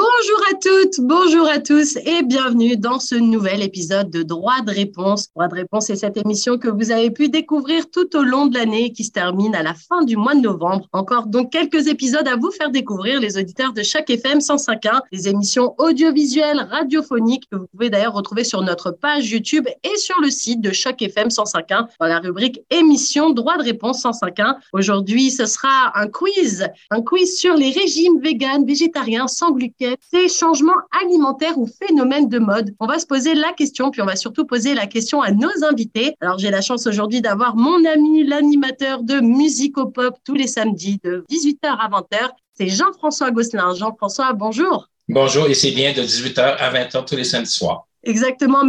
Bonjour à toutes, bonjour à tous et bienvenue dans ce nouvel épisode de Droit de réponse. Droit de réponse est cette émission que vous avez pu découvrir tout au long de l'année qui se termine à la fin du mois de novembre. Encore donc quelques épisodes à vous faire découvrir les auditeurs de chaque FM 105.1, des émissions audiovisuelles, radiophoniques que vous pouvez d'ailleurs retrouver sur notre page YouTube et sur le site de chaque FM 105.1 dans la rubrique émission Droit de réponse 105.1. Aujourd'hui, ce sera un quiz, un quiz sur les régimes véganes, végétariens, sans gluten ces changements alimentaires ou phénomènes de mode. On va se poser la question, puis on va surtout poser la question à nos invités. Alors j'ai la chance aujourd'hui d'avoir mon ami, l'animateur de musique au pop tous les samedis de 18h à 20h. C'est Jean-François Gosselin. Jean-François, bonjour. Bonjour, et c'est bien de 18h à 20h tous les samedis soirs. Exactement,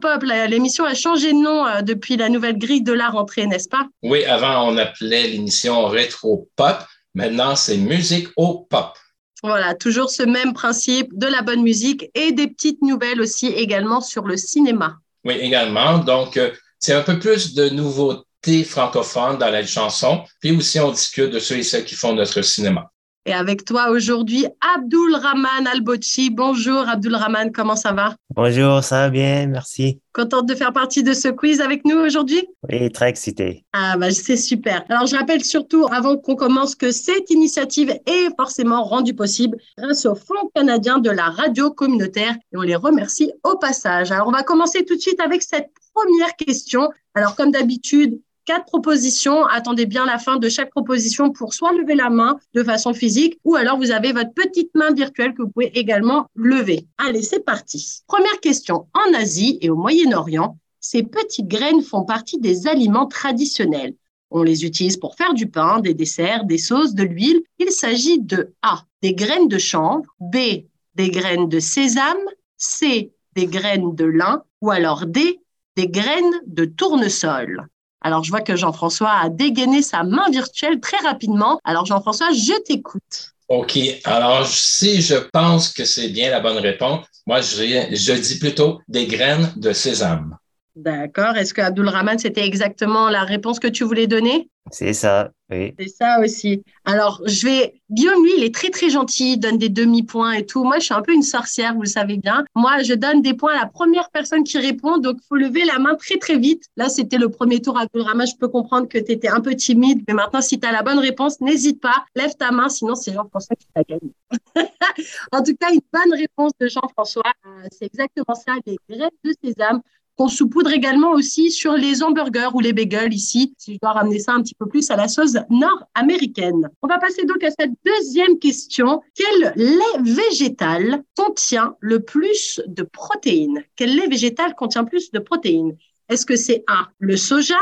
Pop. L'émission a changé de nom euh, depuis la nouvelle grille de la rentrée, n'est-ce pas? Oui, avant on appelait l'émission Rétro Pop. Maintenant, c'est Musique au Pop. Voilà, toujours ce même principe de la bonne musique et des petites nouvelles aussi également sur le cinéma. Oui, également. Donc, euh, c'est un peu plus de nouveautés francophones dans la chanson. Puis aussi, on discute de ceux et celles qui font notre cinéma. Et avec toi aujourd'hui, Abdul Rahman Albochi. Bonjour Abdul Rahman, comment ça va? Bonjour, ça va bien, merci. Contente de faire partie de ce quiz avec nous aujourd'hui? Oui, très excitée. Ah bah c'est super. Alors je rappelle surtout avant qu'on commence que cette initiative est forcément rendue possible grâce au Fonds canadien de la radio communautaire et on les remercie au passage. Alors on va commencer tout de suite avec cette première question. Alors comme d'habitude, quatre propositions. Attendez bien la fin de chaque proposition pour soit lever la main de façon physique ou alors vous avez votre petite main virtuelle que vous pouvez également lever. Allez, c'est parti. Première question. En Asie et au Moyen-Orient, ces petites graines font partie des aliments traditionnels. On les utilise pour faire du pain, des desserts, des sauces, de l'huile. Il s'agit de A, des graines de chanvre, B, des graines de sésame, C, des graines de lin ou alors D, des graines de tournesol. Alors, je vois que Jean-François a dégainé sa main virtuelle très rapidement. Alors, Jean-François, je t'écoute. OK. Alors, si je pense que c'est bien la bonne réponse, moi, je, dis plutôt des graines de sésame. D'accord. Est-ce que Abdul Rahman, c'était exactement la réponse que tu voulais donner? C'est ça, oui. C'est ça aussi. Alors, je vais. Guillaume, lui, il est très, très gentil, il donne des demi-points et tout. Moi, je suis un peu une sorcière, vous le savez bien. Moi, je donne des points à la première personne qui répond. Donc, faut lever la main très, très vite. Là, c'était le premier tour. Abdul Rahman, je peux comprendre que tu étais un peu timide. Mais maintenant, si tu as la bonne réponse, n'hésite pas. Lève ta main, sinon, c'est Jean-François qui t'a gagné. en tout cas, une bonne réponse de Jean-François. Euh, c'est exactement ça, des graines de sésame qu'on saupoudre également aussi sur les hamburgers ou les bagels ici, si je dois ramener ça un petit peu plus à la sauce nord-américaine. On va passer donc à cette deuxième question. Quel lait végétal contient le plus de protéines? Quel lait végétal contient plus de protéines? Est-ce que c'est A, le soja?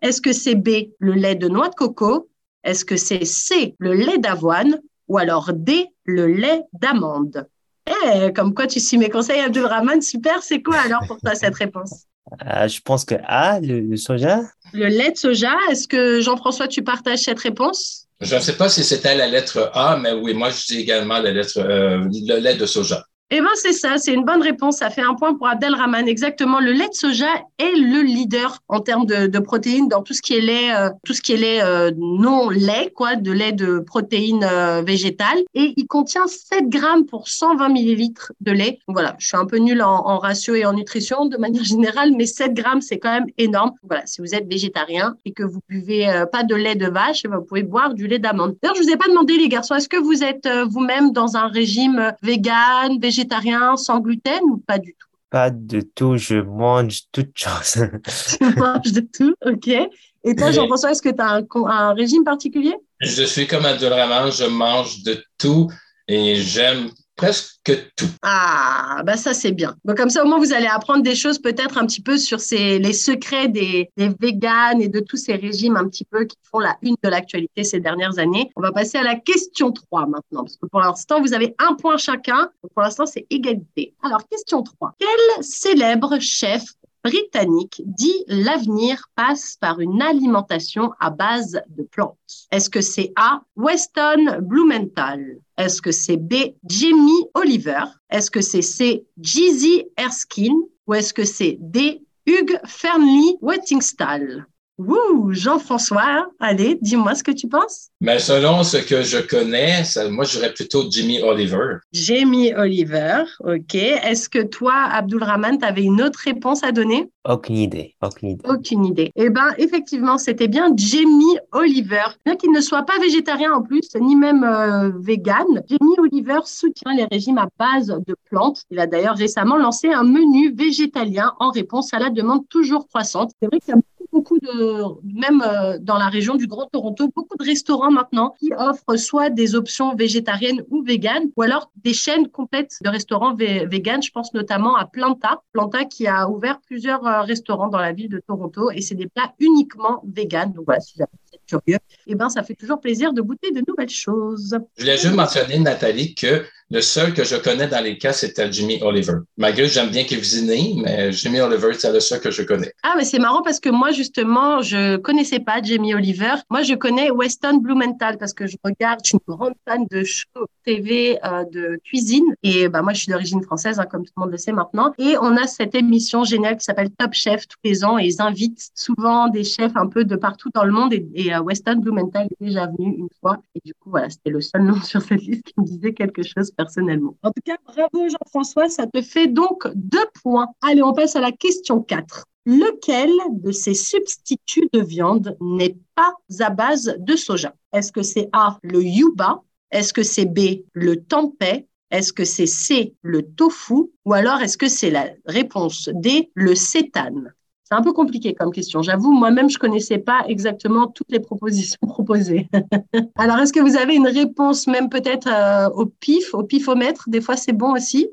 Est-ce que c'est B, le lait de noix de coco? Est-ce que c'est C, le lait d'avoine? Ou alors D, le lait d'amande? Eh, comme quoi tu suis mes conseils, Abdulrahman. Super. C'est quoi alors pour toi cette réponse? Euh, Je pense que A, le, soja. Le lait de soja. Est-ce que Jean-François, tu partages cette réponse? Je ne sais pas si c'était la lettre A, mais oui, moi, je dis également la lettre, euh, le lait de soja. Eh bien, c'est ça, c'est une bonne réponse. Ça fait un point pour Abdelrahman. Exactement. Le lait de soja est le leader en termes de, protéines dans tout ce qui est lait, euh, tout ce qui est lait euh, non lait, quoi, de lait de protéines euh, végétales. Et il contient 7 grammes pour 120 millilitres de lait. voilà, je suis un peu nulle en, ratio et en nutrition de manière générale, mais 7 grammes, c'est quand même énorme. Voilà, si vous êtes végétarien et que vous buvez pas de lait de vache, eh ben, vous pouvez boire du lait d'amande. D'ailleurs, je vous ai pas demandé, les garçons, est-ce que vous êtes vous-même dans un régime vegan, végétarien, végétarien sans gluten ou pas du tout? Pas du tout, je mange toutes choses. tu manges de tout, ok. Et toi, Jean-François, est-ce que tu as un, régime particulier? Je suis comme Abdelrahman, je mange de tout et j'aime presque tout. Ah, bah ça c'est bien. Bon, comme ça au moins vous allez apprendre des choses peut-être un petit peu sur ces, les secrets des, véganes et de tous ces régimes un petit peu qui font la une de l'actualité ces dernières années. On va passer à la question 3 maintenant, parce que pour l'instant vous avez un point chacun. Pour l'instant c'est égalité. Alors question 3. Quel célèbre chef britannique dit l'avenir passe par une alimentation à base de plantes. Est-ce que c'est A, Weston Blumenthal? Est-ce que c'est B, Jamie Oliver? Est-ce que c'est C, Jeezy Erskine? Ou est-ce que c'est D, Hugh Fernley Wettingstall Ouh, Jean-François, allez, dis-moi ce que tu penses. Mais selon ce que je connais, ça, moi, je dirais plutôt Jimmy Oliver. Jamie Oliver, OK. Est-ce que toi, Abdulrahman, tu avais une autre réponse à donner? Aucune idée, aucune idée. Aucune idée. Eh bien, effectivement, c'était bien Jamie Oliver. Bien qu'il ne soit pas végétarien en plus, ni même euh, vegan, Jamie Oliver soutient les régimes à base de plantes. Il a d'ailleurs récemment lancé un menu végétalien en réponse à la demande toujours croissante. C'est vrai qu'il y a beaucoup de, même euh, dans la région du Grand Toronto, beaucoup de restaurants maintenant qui offrent soit des options végétariennes ou véganes, ou alors des chaînes complètes de restaurants véganes. Je pense notamment à Planta. Planta qui a ouvert plusieurs euh, restaurants dans la ville de Toronto et c'est des plats uniquement véganes. Donc voilà, si êtes curieux, eh ben, ça fait toujours plaisir de goûter de nouvelles choses. Je voulais juste mentionner, Nathalie, que le seul que je connais dans les cas, c'était Jimmy Oliver. Malgré que j'aime bien cuisiner, mais Jimmy Oliver, c'est le seul que je connais. Ah, mais c'est marrant parce que moi, justement, je connaissais pas Jamie Oliver. Moi, je connais Weston Blumenthal parce que je regarde, je suis une grande fan de shows TV euh, de cuisine. Et bah, moi, je suis d'origine française, hein, comme tout le monde le sait maintenant. Et on a cette émission géniale qui s'appelle Top Chef tous les ans et ils invitent souvent des chefs un peu de partout dans le monde. Et, et euh, Weston Blumenthal est déjà venu une fois. Et du coup, voilà, c'était le seul nom sur cette liste qui me disait quelque chose En tout cas, bravo Jean-François, ça te fait donc deux points. Allez, on passe à la question 4. Lequel de ces substituts de viande n'est pas à base de soja? Est-ce que c'est A, le yuba? Est-ce que c'est B, le tempeh? Est-ce que c'est C, le tofu? Ou alors est-ce que c'est la réponse D, le sétane? C'est un peu compliqué comme question. J'avoue, moi-même, je connaissais pas exactement toutes les propositions proposées. Alors, est-ce que vous avez une réponse, même peut-être euh, au pif, au pifomètre? Des fois, c'est bon aussi.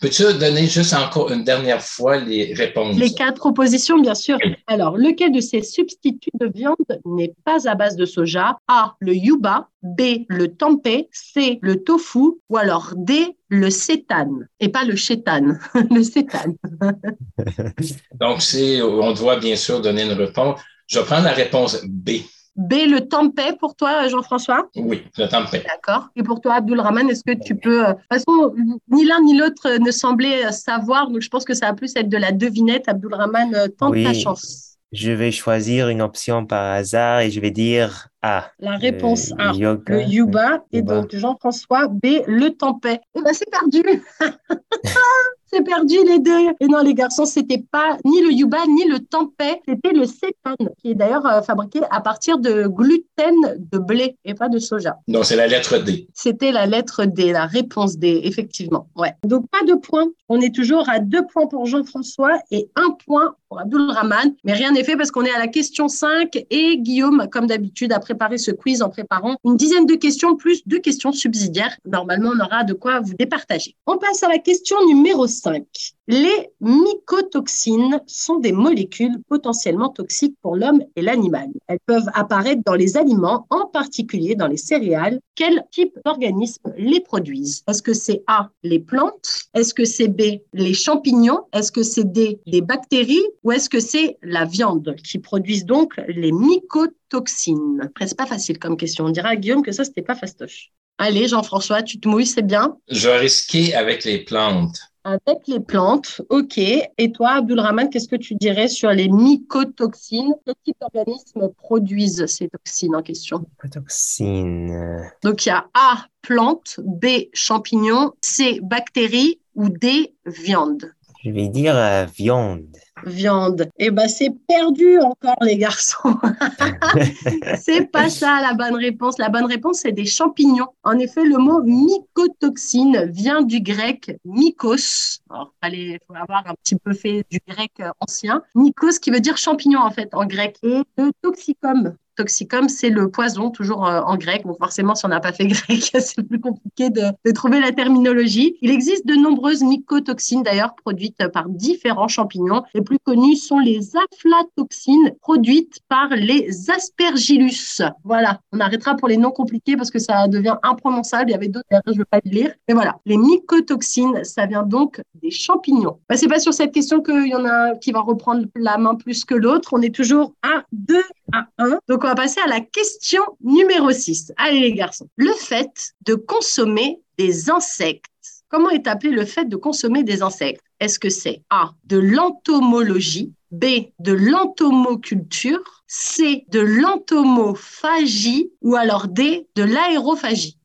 Peux-tu donner juste encore une dernière fois les réponses? Les quatre propositions, bien sûr. Alors, lequel de ces substituts de viande n'est pas à base de soja? A, le yuba, B, le tempeh, C, le tofu, ou alors D, le sétane, et pas le chétane, le sétane. Donc, on doit bien sûr donner une réponse, je prendre la réponse B. B, le tempeh pour toi, Jean-François? Oui, le tempeh. D'accord. Et pour toi, Abdul Rahman, est-ce que tu peux. De toute façon, ni l'un ni l'autre ne semblait savoir, donc je pense que ça va plus être de la devinette. Abdul Rahman, tente Oui. ta chance. Je vais choisir une option par hasard et je vais dire A. La réponse Le A, yoga. le yuba, et Yuba. donc Jean-François, B, le tempeh. Eh ben, c'est perdu C'est perdu les deux. Et non, les garçons, c'était pas ni le yuba ni le tempeh, c'était le sétane, qui est d'ailleurs euh, fabriqué à partir de gluten de blé et pas de soja. Donc, c'est la lettre D. C'était la lettre D, la réponse D, effectivement. Ouais. Donc, pas de points. On est toujours à deux points pour Jean-François et un point pour Abdul Rahman. Mais rien n'est fait parce qu'on est à la question 5 et Guillaume, comme d'habitude, a préparé ce quiz en préparant une dizaine de questions plus deux questions subsidiaires. Normalement, on aura de quoi vous départager. On passe à la question numéro 5. Les mycotoxines sont des molécules potentiellement toxiques pour l'homme et l'animal. Elles peuvent apparaître dans les aliments, en particulier dans les céréales. Quel type d'organismes les produisent? Est-ce que c'est A, les plantes? Est-ce que c'est B, les champignons? Est-ce que c'est D, les bactéries? Ou est-ce que c'est la viande qui produisent donc les mycotoxines? Après, c'est pas facile comme question. On dira à Guillaume que ça, c'était pas fastoche. Allez, Jean-François, tu te mouilles, c'est bien. Je vais risquer avec les plantes. Avec les plantes, ok. Et toi, Abdulrahman, qu'est-ce que tu dirais sur les mycotoxines? Quel type d'organismes produisent ces toxines en question? Toxine. Donc, il y a A, plantes, B, champignons, C, bactéries ou D, viande. Je vais dire euh, viande. Viande. Eh ben, c'est perdu encore, les garçons. c'est pas ça la bonne réponse. La bonne réponse, c'est des champignons. En effet, le mot mycotoxine vient du grec mycos. Alors, fallait, faut avoir un petit peu fait du grec ancien. Mycos qui veut dire champignon, en fait, en grec. Et de toxicum. Toxicum, c'est le poison, toujours euh, en grec. Donc forcément, si on n'a pas fait grec, c'est plus compliqué de, trouver la terminologie. Il existe de nombreuses mycotoxines, d'ailleurs, produites par différents champignons. Les plus connus sont les aflatoxines, produites par les aspergillus. Voilà, on arrêtera pour les noms compliqués parce que ça devient imprononçable. Il y avait d'autres, je ne veux pas le lire. Mais voilà, les mycotoxines, ça vient donc des champignons. Bah, c'est pas sur cette question qu'il y en a qui va reprendre la main plus que l'autre. On est toujours à 2 à 1. Donc, on va passer à la question numéro 6. Allez, les garçons. Le fait de consommer des insectes. Comment est appelé le fait de consommer des insectes? Est-ce que c'est A, de l'entomologie, B, de l'entomoculture, C, de l'entomophagie ou alors D, de l'aérophagie?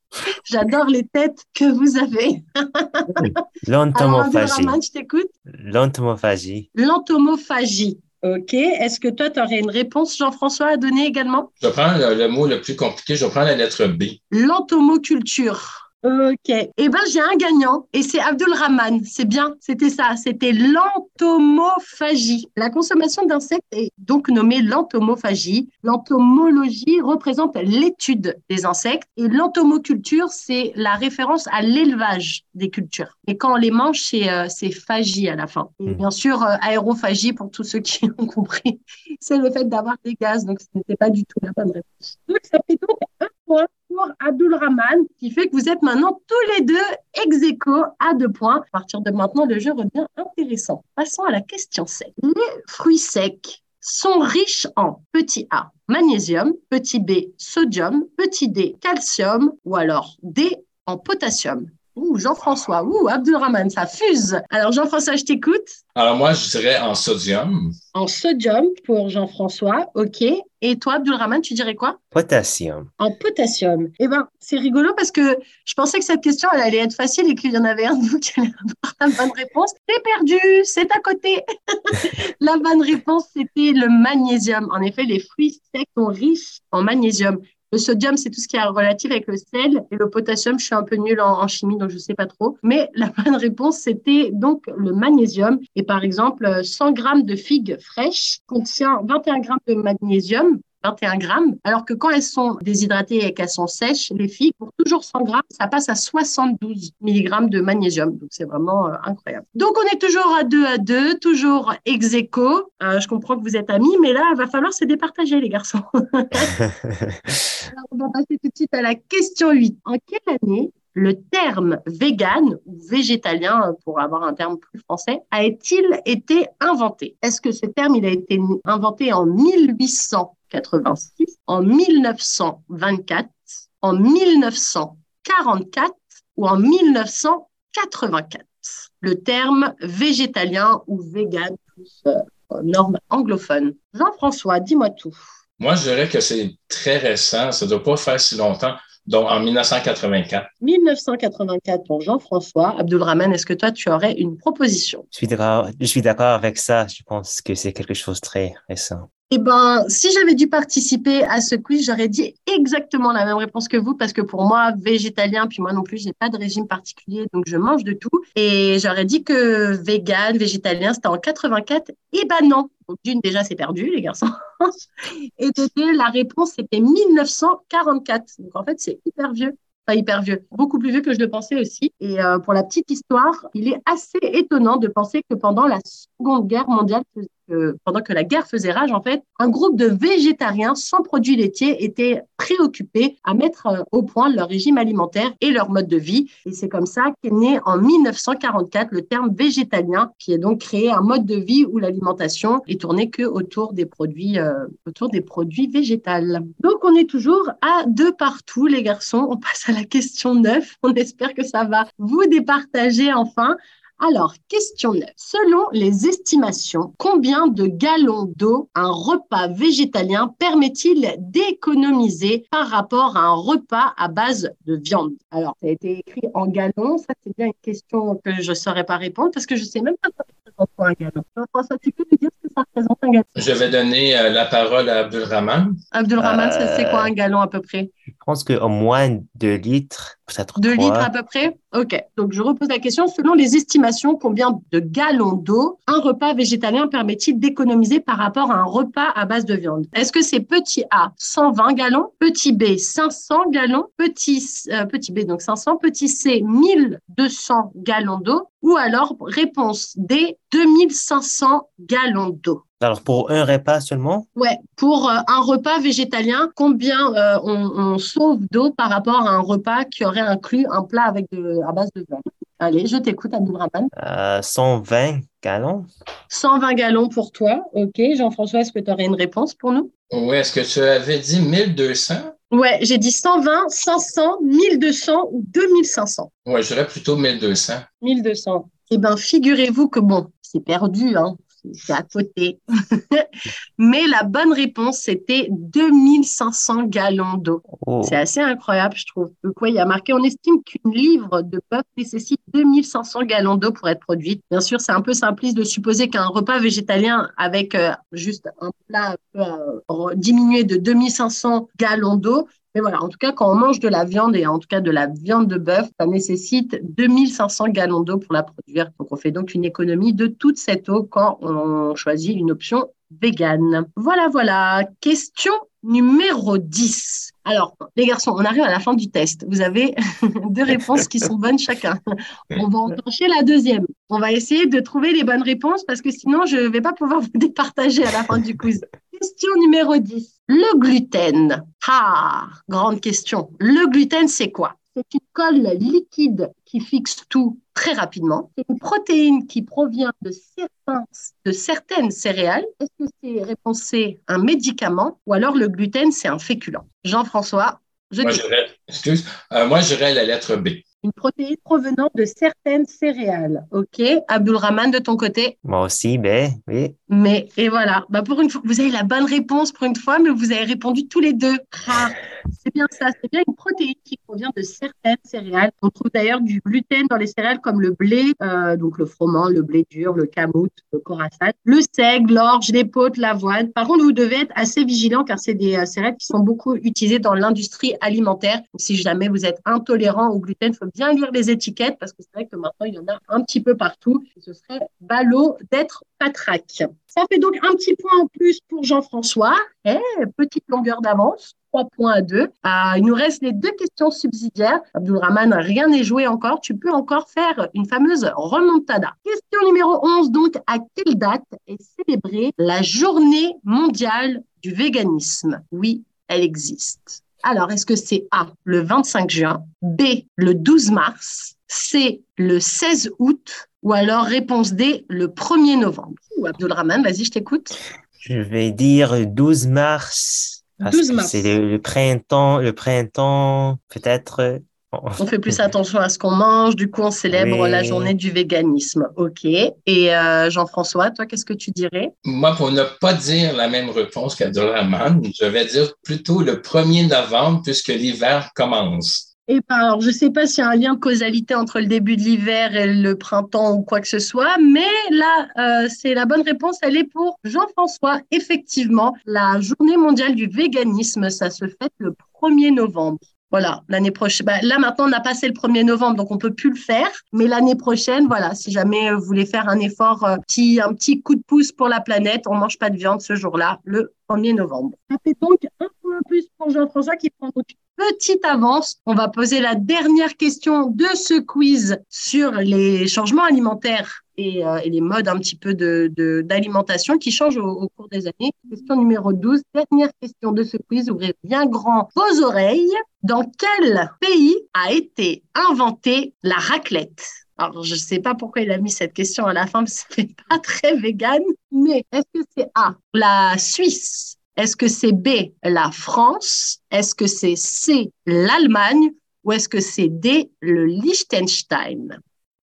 J'adore les têtes que vous avez. L'entomophagie. je t'écoute. L'entomophagie. L'entomophagie. OK. Est-ce que toi, tu aurais une réponse, Jean-François, à donner également? Je prends le, le, mot le plus compliqué, je prends la lettre B. L'entomoculture. Ok. Eh ben, j'ai un gagnant et c'est Abdul Rahman. C'est bien. C'était ça. C'était l'entomophagie. La consommation d'insectes est donc nommée l'entomophagie. L'entomologie représente l'étude des insectes et l'entomoculture, c'est la référence à l'élevage des cultures. Et quand on les mange, c'est euh, phagie à la fin. Et bien sûr, euh, aérophagie, pour tous ceux qui ont compris, c'est le fait d'avoir des gaz. Donc, ce n'était pas du tout la bonne réponse. Donc, ça fait donc un pour Abdul Rahman, qui fait que vous êtes maintenant tous les deux ex aequo à deux points. À partir de maintenant, le jeu redevient intéressant. Passons à la question 7. Les fruits secs sont riches en petit a, magnésium, petit b, sodium, petit d, calcium ou alors d en potassium. Ouh, Jean-François, ouh, Abdulrahman, ça fuse. Alors, Jean-François, je t'écoute. Alors, moi, je dirais en sodium. En sodium pour Jean-François, OK. Et toi, Abdulrahman, tu dirais quoi? Potassium. En potassium. Eh bien, c'est rigolo parce que je pensais que cette question, elle allait être facile et qu'il y en avait un de vous qui allait avoir la bonne réponse. C'est perdu, c'est à côté. la bonne réponse, c'était le magnésium. En effet, les fruits secs sont riches en magnésium. Le sodium, c'est tout ce qui est relatif avec le sel. Et le potassium, je suis un peu nulle en, en, chimie, donc je ne sais pas trop. Mais la bonne réponse, c'était donc le magnésium. Et par exemple, 100 grammes de figues fraîches contient 21 grammes de magnésium. 21 grammes, alors que quand elles sont déshydratées et qu'elles sont sèches, les figues, pour toujours 100 grammes, ça passe à 72 mg de magnésium. Donc, c'est vraiment euh, incroyable. Donc, on est toujours à 2 à 2, toujours ex aequo. Euh, je comprends que vous êtes amis, mais là, il va falloir se départager, les garçons. alors, on va passer tout de suite à la question 8. En quelle année le terme vegan ou végétalien, pour avoir un terme plus français, a-t-il été inventé? Est-ce que ce terme il a été inventé en 1886, en 1924, en 1944 ou en 1984 Le terme végétalien ou vegan plus euh, norme anglophone. Jean-François, dis-moi tout. Moi, je dirais que c'est très récent, ça ne doit pas faire si longtemps. Donc, en 1984. 1984 pour Jean-François. Abdulrahman, est-ce que toi, tu aurais une proposition? Je suis d'accord, je suis d'accord avec ça. Je pense que c'est quelque chose de très récent. Eh ben, si j'avais dû participer à ce quiz, j'aurais dit exactement la même réponse que vous parce que pour moi, végétalien, puis moi non plus, j'ai pas de régime particulier, donc je mange de tout. Et j'aurais dit que vegan, végétalien, c'était en 84. Eh ben non. Donc d'une, déjà, c'est perdu, les garçons. Et de la réponse, c'était 1944. Donc en fait, c'est hyper vieux pas hyper vieux, beaucoup plus vieux que je le pensais aussi. Et euh, pour la petite histoire, il est assez étonnant de penser que pendant la Seconde Guerre mondiale, pendant que la guerre faisait rage, en fait, un groupe de végétariens sans produits laitiers était préoccupé à mettre euh, au point leur régime alimentaire et leur mode de vie. Et c'est comme ça qu'est né en 1944 le terme végétalien, qui est donc créé un mode de vie où l'alimentation est tournée que autour des produits, euh, autour des produits végétals. Donc on est toujours à deux partout, les garçons. On passe à la question 9. On espère que ça va vous départager enfin. Alors, question 9. Selon les estimations, combien de gallons d'eau un repas végétalien permet-il d'économiser par rapport à un repas à base de viande? Alors, ça a été écrit en gallons. Ça, c'est bien une question que je ne saurais pas répondre parce que je ne sais même pas quoi un gallon. François, tu peux nous dire ce que ça représente un gallon? Je vais donner euh, la parole à Abdulrahman. Abdulrahman, euh... c'est quoi un gallon à peu près? Pense qu'au moins 2 litres, peut-être 2 trois. litres à peu près? Ok. Donc, je repose la question. Selon les estimations, combien de gallons d'eau un repas végétalien permet-il d'économiser par rapport à un repas à base de viande? Est-ce que c'est petit A, 120 gallons, petit B, 500 gallons, petit, euh, petit B, donc 500, petit C, 1200 gallons d'eau, ou alors réponse D, 2500 gallons d'eau Alors, pour un repas seulement, Ouais, pour euh, un repas végétalien, combien euh, on, on sauve d'eau par rapport à un repas qui aurait inclus un plat avec de, à base de viande? Allez, je t'écoute, Abdelrahman. euh, 120 gallons. 120 gallons pour toi. Ok, Jean-François, est-ce que tu aurais une réponse pour nous? Oui, est-ce que tu avais dit 1200? Ouais, j'ai dit 120, 500, 1200 ou 2500. Oui, je dirais plutôt 1200. 1200. Eh bien, figurez-vous que bon, c'est perdu, hein. C'est à côté. Mais la bonne réponse, c'était 2500 gallons d'eau. Oh. C'est assez incroyable, je trouve. De quoi il y a marqué On estime qu'une livre de bœuf nécessite 2500 gallons d'eau pour être produite. Bien sûr, c'est un peu simpliste de supposer qu'un repas végétalien avec euh, juste un plat un peu, euh, diminué de 2500 gallons d'eau. Mais voilà, en tout cas, quand on mange de la viande et en tout cas de la viande de bœuf, ça nécessite 2500 gallons d'eau pour la produire. Donc, on fait donc une économie de toute cette eau quand on choisit une option végane. Voilà, voilà. Question numéro 10. Alors, les garçons, on arrive à la fin du test. Vous avez deux réponses qui sont bonnes chacun. On va enclencher la deuxième. On va essayer de trouver les bonnes réponses parce que sinon, je ne vais pas pouvoir vous départager à la fin du quiz. Question numéro 10. Le gluten. Ah, grande question. Le gluten, c'est quoi? C'est une colle liquide qui fixe tout très rapidement. C'est une protéine qui provient de, certains, de certaines céréales. Est-ce que c'est réponse C, un médicament ou alors le gluten, c'est un féculent? Jean-François, je Moi, dis excuse, euh, moi, j'irais la lettre B. une protéine provenant de certaines céréales. OK Abdulrahman, de ton côté? Moi aussi, ben, oui. Mais, et voilà. Bah, pour une fois, vous avez la bonne réponse pour une fois, mais vous avez répondu tous les deux. Ah, c'est bien ça. C'est bien une protéine qui provient de certaines céréales. On trouve d'ailleurs du gluten dans les céréales comme le blé, euh, donc le froment, le blé dur, le camout, le corassal, le seigle, l'orge, l'épaule, l'avoine. Par contre, vous devez être assez vigilant car c'est des euh, céréales qui sont beaucoup utilisées dans l'industrie alimentaire. Donc, si jamais vous êtes intolérant au gluten, il faut bien lire les étiquettes parce que c'est vrai que maintenant, il y en a un petit peu partout. Ce serait ballot d'être patraque. Ça fait donc un petit point en plus pour Jean-François. Eh, petite longueur d'avance. 3 points à 2. il nous reste les deux questions subsidiaires. Abdulrahman, rien n'est joué encore. Tu peux encore faire une fameuse remontada. Question numéro 11, donc, à quelle date est célébrée la journée mondiale du véganisme? Oui, elle existe. Alors, est-ce que c'est A, le 25 juin, B, le 12 mars, C, le 16 août, ou alors réponse D, le 1er novembre? Ou Abdulrahman, vas-y, je t'écoute. Je vais dire 12 mars. Parce 12 que mars. C'est le, le printemps, le printemps, peut-être. On fait plus attention à ce qu'on mange, du coup, on célèbre Oui. la journée du véganisme. OK. Et euh, Jean-François, toi, qu'est-ce que tu dirais? Moi, pour ne pas dire la même réponse qu'Abdulrahman, je vais dire plutôt le 1er novembre puisque l'hiver commence. Et ben, alors, je ne sais pas s'il y a un lien de causalité entre le début de l'hiver et le printemps ou quoi que ce soit, mais là, euh, c'est la bonne réponse. Elle est pour Jean-François. Effectivement, la journée mondiale du véganisme, ça se fête le 1er novembre. Voilà, l'année prochaine. bah, là, maintenant, on a passé le 1er novembre, donc on peut plus le faire. Mais l'année prochaine, voilà, si jamais vous voulez faire un effort, euh, un petit coup de pouce pour la planète, on mange pas de viande ce jour-là, le 1er novembre. Ça fait donc un point pour Jean-François qui prend petite avance. On va poser la dernière question de ce quiz sur les changements alimentaires et, euh, les modes un petit peu de, de- d'alimentation qui changent au, au cours des années. Question numéro 12, dernière question de ce quiz. Ouvrez bien grand vos oreilles. Dans quel pays a été inventée la raclette? Alors, je ne sais pas pourquoi il a mis cette question à la fin, parce que ça fait pas très vegan, mais est-ce que c'est A, la Suisse Est-ce que c'est B, la France? Est-ce que c'est C, l'Allemagne? Ou est-ce que c'est D, le Liechtenstein?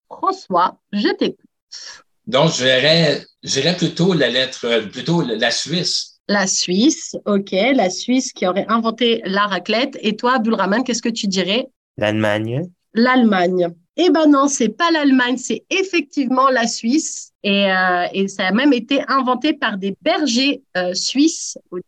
François, je t'écoute. Donc, j'irais plutôt la lettre, plutôt la Suisse. La Suisse, ok, la Suisse qui aurait inventé la raclette. Et toi, Abdulrahman, qu'est-ce que tu dirais? L'Allemagne. L'Allemagne. Eh ben non, c'est pas l'Allemagne, c'est effectivement la Suisse. Et, euh, et ça a même été inventé par des bergers euh, suisses au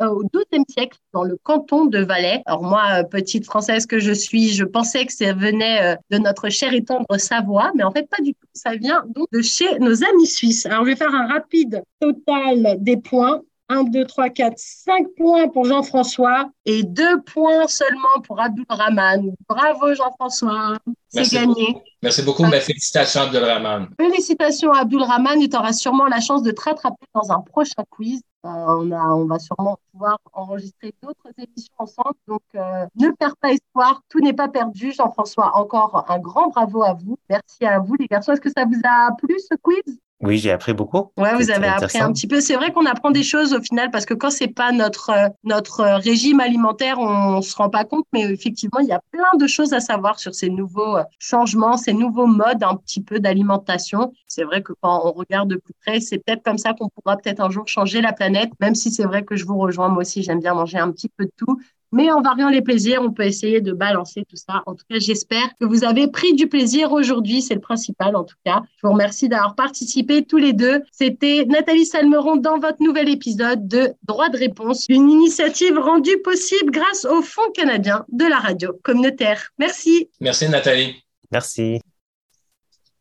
euh, au XIIe siècle dans le canton de Valais. Alors moi, petite française que je suis, je pensais que ça venait de notre chère et tendre Savoie, mais en fait pas du tout. Ça vient donc de chez nos amis suisses. Alors je vais faire un rapide total des points. 1, 2, 3, 4, 5 points pour Jean-François et 2 points seulement pour Abdulrahman. Bravo Jean-François, c'est gagné. Merci beaucoup, mes félicitations Abdulrahman. Félicitations Abdulrahman, tu auras sûrement la chance de te rattraper dans un prochain quiz. Euh, on, a, on va sûrement pouvoir enregistrer d'autres émissions ensemble, donc euh, ne perds pas espoir, tout n'est pas perdu. Jean-François, encore un grand bravo à vous. Merci à vous les garçons. Est-ce que ça vous a plu ce quiz? Oui, j'ai appris beaucoup. Ouais, vous avez appris un petit peu. C'est vrai qu'on apprend des choses au final parce que quand c'est pas notre euh, notre euh, régime alimentaire, on, se rend pas compte. Mais effectivement, il y a plein de choses à savoir sur ces nouveaux euh, changements, ces nouveaux modes un petit peu d'alimentation. C'est vrai que quand on regarde de plus près, c'est peut-être comme ça qu'on pourra peut-être un jour changer la planète. Même si c'est vrai que je vous rejoins, moi aussi, j'aime bien manger un petit peu de tout. Mais en variant les plaisirs, on peut essayer de balancer tout ça. En tout cas, j'espère que vous avez pris du plaisir aujourd'hui. C'est le principal, en tout cas. Je vous remercie d'avoir participé tous les deux. C'était Nathalie Salmeron dans votre nouvel épisode de Droit de réponse, une initiative rendue possible grâce au Fonds canadien de la radio communautaire. Merci. Merci, Nathalie. Merci.